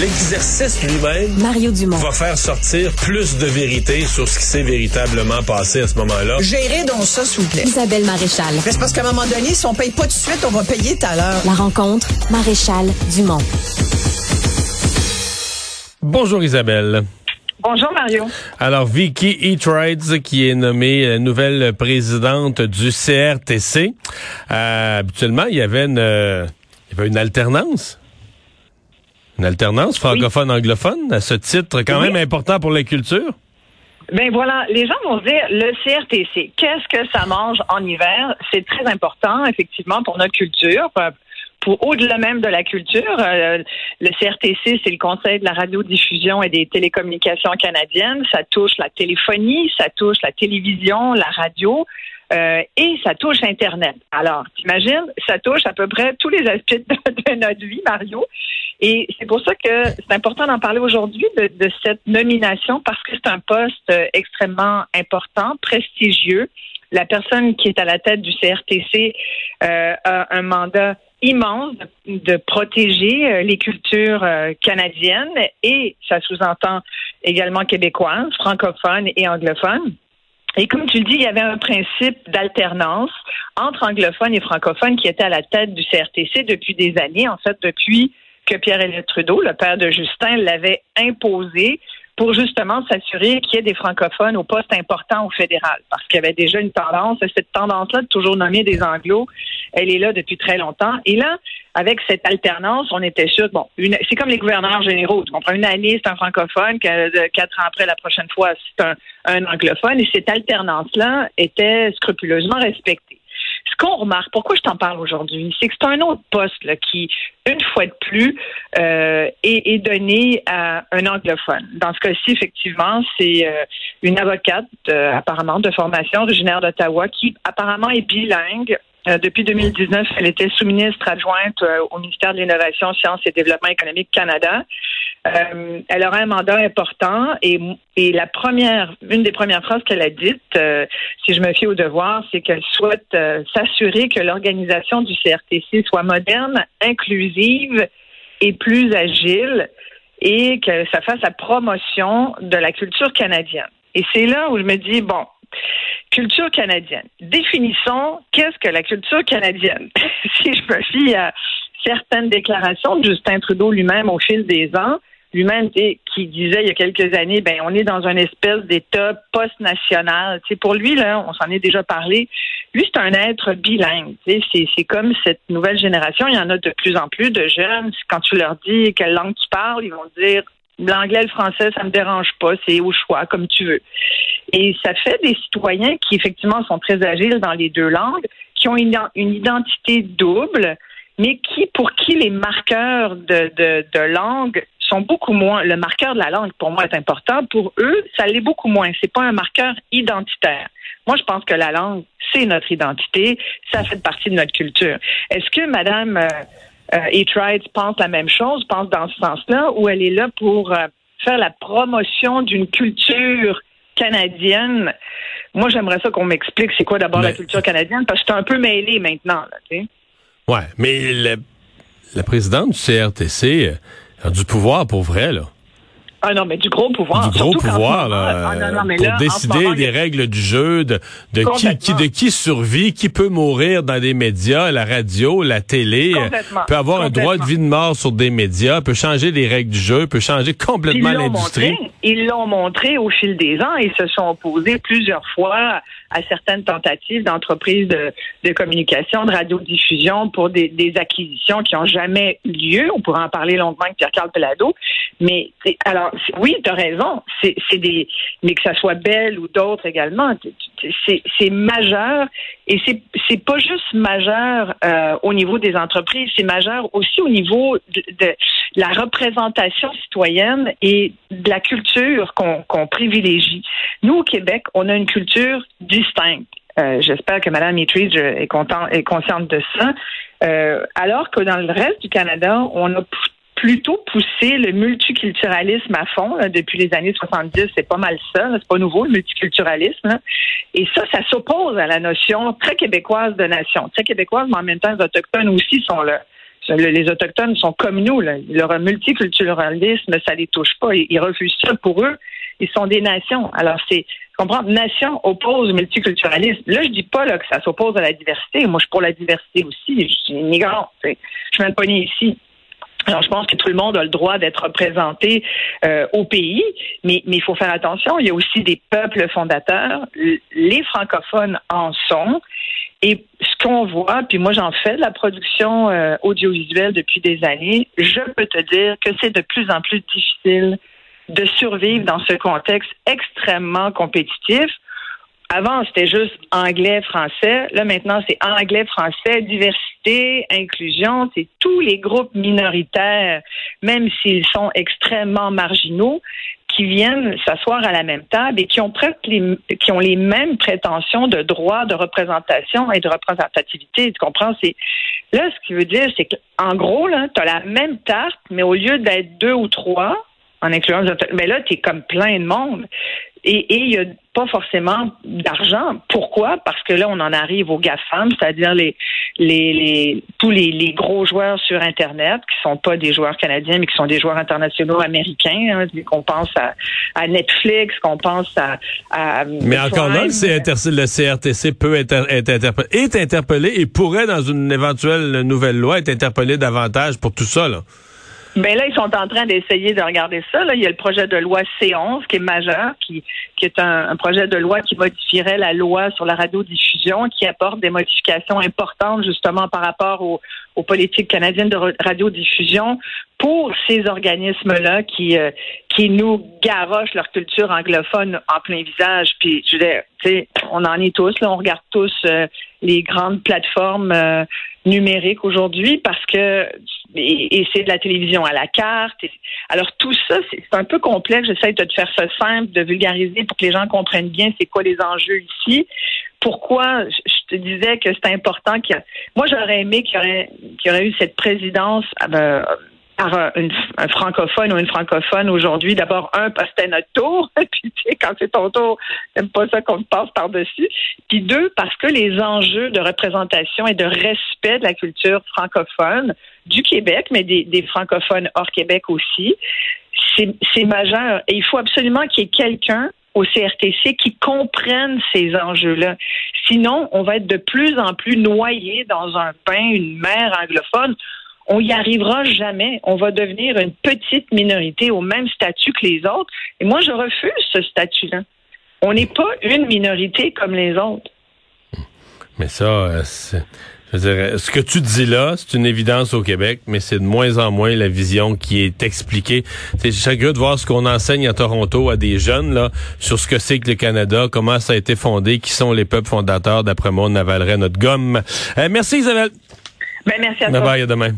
L'exercice lui-même Mario Dumont. va faire sortir plus de vérité sur ce qui s'est véritablement passé à ce moment-là. Gérez donc ça, s'il vous plaît. Isabelle Maréchal. Mais C'est parce qu'à un moment donné, si on paye pas tout de suite, on va payer tout à l'heure. La rencontre, Maréchal Dumont. Bonjour Isabelle. Bonjour Mario. Alors Vicky Eatrides qui est nommée euh, nouvelle présidente du CRTC. Euh, habituellement, il y avait une, euh, il y avait une alternance. Une alternance francophone-anglophone à ce titre quand Oui. même important pour la culture? Ben voilà, les gens vont dire le CRTC, qu'est-ce que ça mange en hiver? C'est très important, effectivement, pour notre culture. Pour au-delà même de la culture, Euh, le CRTC, c'est le Conseil de la radiodiffusion et des télécommunications canadiennes. Ça touche la téléphonie, ça touche la télévision, la radio. Euh, et ça touche Internet. Alors, t'imagines, ça touche à peu près tous les aspects de, notre vie, Mario. Et c'est pour ça que c'est important d'en parler aujourd'hui de, de cette nomination parce que c'est un poste euh, extrêmement important, prestigieux. La personne qui est à la tête du CRTC euh, a un mandat immense de, protéger euh, les cultures canadiennes et ça sous-entend également québécoises, francophones et anglophones. Et comme tu le dis, il y avait un principe d'alternance entre anglophones et francophones qui était à la tête du CRTC depuis des années, en fait depuis que Pierre-Éliott Trudeau, le père de Justin, l'avait imposé pour justement s'assurer qu'il y ait des francophones au poste important au fédéral. Parce qu'il y avait déjà une tendance, cette tendance-là de toujours nommer des anglos, elle est là depuis très longtemps. Et là, avec cette alternance, on était sûr, bon, c'est comme les gouverneurs généraux. Tu comprends? Une année, c'est un francophone, que- quatre ans après, la prochaine fois, c'est un anglophone. Et cette alternance-là était scrupuleusement respectée. Ce qu'on remarque, pourquoi je t'en parle aujourd'hui, c'est que c'est un autre poste là, qui, une fois de plus, euh, est, est donné à un anglophone. Dans ce cas-ci, effectivement, c'est euh, une avocate, euh, apparemment, de formation originaire d'Ottawa, qui apparemment est bilingue. Euh, depuis 2019, elle était sous-ministre adjointe euh, au ministère de l'Innovation, Sciences et Développement économique Canada. Euh, elle aura un mandat important et, la première, une des premières phrases qu'elle a dites, euh, si je me fie au devoir, c'est qu'elle souhaite euh, s'assurer que l'organisation du CRTC soit moderne, inclusive et plus agile et que ça fasse la promotion de la culture canadienne. Et c'est là où je me dis, bon, culture canadienne. Définissons qu'est-ce que la culture canadienne. si je me fie à certaines déclarations de Justin Trudeau lui-même au fil des ans, lui-même qui disait il y a quelques années, ben on est dans une espèce d'état post-national. Pour lui là, on s'en est déjà parlé. Lui c'est un être bilingue. C'est comme cette nouvelle génération. Il y en a de plus en plus de jeunes. Quand tu leur dis quelle langue tu parles, ils vont dire l'anglais, le français, ça me dérange pas. C'est au choix, comme tu veux. Et ça fait des citoyens qui effectivement sont très agiles dans les deux langues, qui ont une, une identité double, mais qui pour qui les marqueurs de, de, de langue sont beaucoup moins. Le marqueur de la langue, pour moi, est important. Pour eux, ça l'est beaucoup moins. C'est pas un marqueur identitaire. Moi, je pense que la langue, c'est notre identité. Ça fait partie de notre culture. Est-ce que Madame euh, euh, pense la même chose, pense dans ce sens-là, ou elle est là pour euh, faire la promotion d'une culture canadienne? Moi, j'aimerais ça qu'on m'explique c'est quoi d'abord Mais- la culture canadienne, parce que suis un peu mêlée maintenant. Là. Ouais, mais la présidente du CRTC du pouvoir pour vrai là. Ah non, mais du gros pouvoir. du gros surtout pouvoir là, Ah non, non, mais pour là, décider moment, des règles du jeu, de, de qui, de qui survit, qui peut mourir dans des médias, la radio, la télé, euh, Complètement. peut avoir un droit de vie de mort sur des médias, peut changer les règles du jeu, peut changer complètement l'industrie. ils l'ont montré au fil des ans et se sont opposés plusieurs fois à certaines tentatives d'entreprises de, de communication, de radiodiffusion pour des, des acquisitions qui n'ont jamais eu lieu. On pourra en parler longuement avec Pierre-Carl Pelado. Mais c'est- c'est- oui, tu as raison. C'est des, mais que ça soit Belle ou d'autres également, c'est majeur. Et c'est pas juste majeur euh, au niveau des entreprises, c'est majeur aussi au niveau de, la représentation citoyenne et de la culture qu'on privilégie. Nous, au Québec, on a une culture distincte. Euh, J'espère que Mme Etheridge est, content, est consciente de ça. Euh, alors que dans le reste du Canada, on a plutôt poussé le multiculturalisme à fond là, depuis les années 70. C'est pas mal ça. C'est pas nouveau le multiculturalisme. là. Et ça, ça s'oppose à la notion très québécoise de nation. Très québécoise, mais en même temps, les autochtones aussi sont là Les Autochtones sont comme nous. Là. Leur multiculturalisme, ça les touche pas. Ils, refusent ça pour eux. Ils sont des nations. Alors, c'est comprendre, nation oppose multiculturalisme. Là, je dis pas là, que ça s'oppose à la diversité. Moi, je suis pour la diversité aussi. Je suis immigrante. Je suis même pas née ici. Alors, je pense que tout le monde a le droit d'être représenté euh, au pays, mais il faut faire attention. Il y a aussi des peuples fondateurs. Les francophones en sont. Et ce qu'on voit, puis moi j'en fais de la production euh, audiovisuelle depuis des années, je peux te dire que c'est de plus en plus difficile de survivre dans ce contexte extrêmement compétitif. Avant, c'était juste anglais-français. Là, maintenant, c'est anglais-français, diversité, inclusion. C'est tous les groupes minoritaires, même s'ils sont extrêmement marginaux, qui viennent s'asseoir à la même table et qui ont presque les, qui ont les mêmes prétentions de droit de représentation et de représentativité. Tu comprends? C'est, là, ce qui veut dire, c'est qu'en gros, là, tu as la même tarte, mais au lieu d'être deux ou trois, en incluant mais là, tu es comme plein de monde. Et il n'y a pas forcément d'argent. Pourquoi? Parce que là, on en arrive aux GAFAM, c'est-à-dire les, les, les, tous les, les, gros joueurs sur Internet, qui sont pas des joueurs canadiens, mais qui sont des joueurs internationaux américains, hein, qu'on pense à, à Netflix, qu'on pense à... à mais encore là, le CRTC peut être, être interpellé, est interpellé et pourrait, dans une éventuelle nouvelle loi, être interpellé davantage pour tout ça. Là. Ben là, ils sont en train d'essayer de regarder ça. Là. Il y a le projet de loi C11 qui est majeur, qui, qui est un, projet de loi qui modifierait la loi sur la radiodiffusion, qui apporte des modifications importantes justement par rapport aux, aux politiques canadiennes de radiodiffusion pour ces organismes-là qui, euh, qui nous garochent leur culture anglophone en plein visage. Puis, je veux dire, on en est tous, là, on regarde tous euh, les grandes plateformes euh, numériques aujourd'hui parce que et, c'est de la télévision à la carte. alors tout ça, c'est un peu complexe. J'essaie de te faire ça simple, de vulgariser pour que les gens comprennent bien c'est quoi les enjeux ici. Pourquoi je te disais que c'est important qu'il moi j'aurais aimé qu'il y aurait qu'il y aurait eu cette présidence euh, par un, francophone ou une francophone aujourd'hui. D'abord, un, parce que c'était notre tour. Puis, tu sais, quand c'est ton tour, t'aimes pas ça qu'on te passe par-dessus. Puis deux, parce que les enjeux de représentation et de respect de la culture francophone du Québec, mais des, francophones hors Québec aussi, c'est majeur. Et il faut absolument qu'il y ait quelqu'un au CRTC qui comprenne ces enjeux-là. Sinon, on va être de plus en plus noyé dans un pain, une mer anglophone on y arrivera jamais. On va devenir une petite minorité au même statut que les autres. Et moi, je refuse ce statut-là. On n'est pas une minorité comme les autres. Mais ça, euh, je veux dire, ce que tu dis là, c'est une évidence au Québec, mais c'est de moins en moins la vision qui est expliquée. C'est chacun de voir ce qu'on enseigne à Toronto à des jeunes là sur ce que c'est que le Canada, comment ça a été fondé, qui sont les peuples fondateurs. D'après moi, on avalerait notre gomme. Euh, merci Isabelle. Ben, merci à toi. Bye bye, à demain.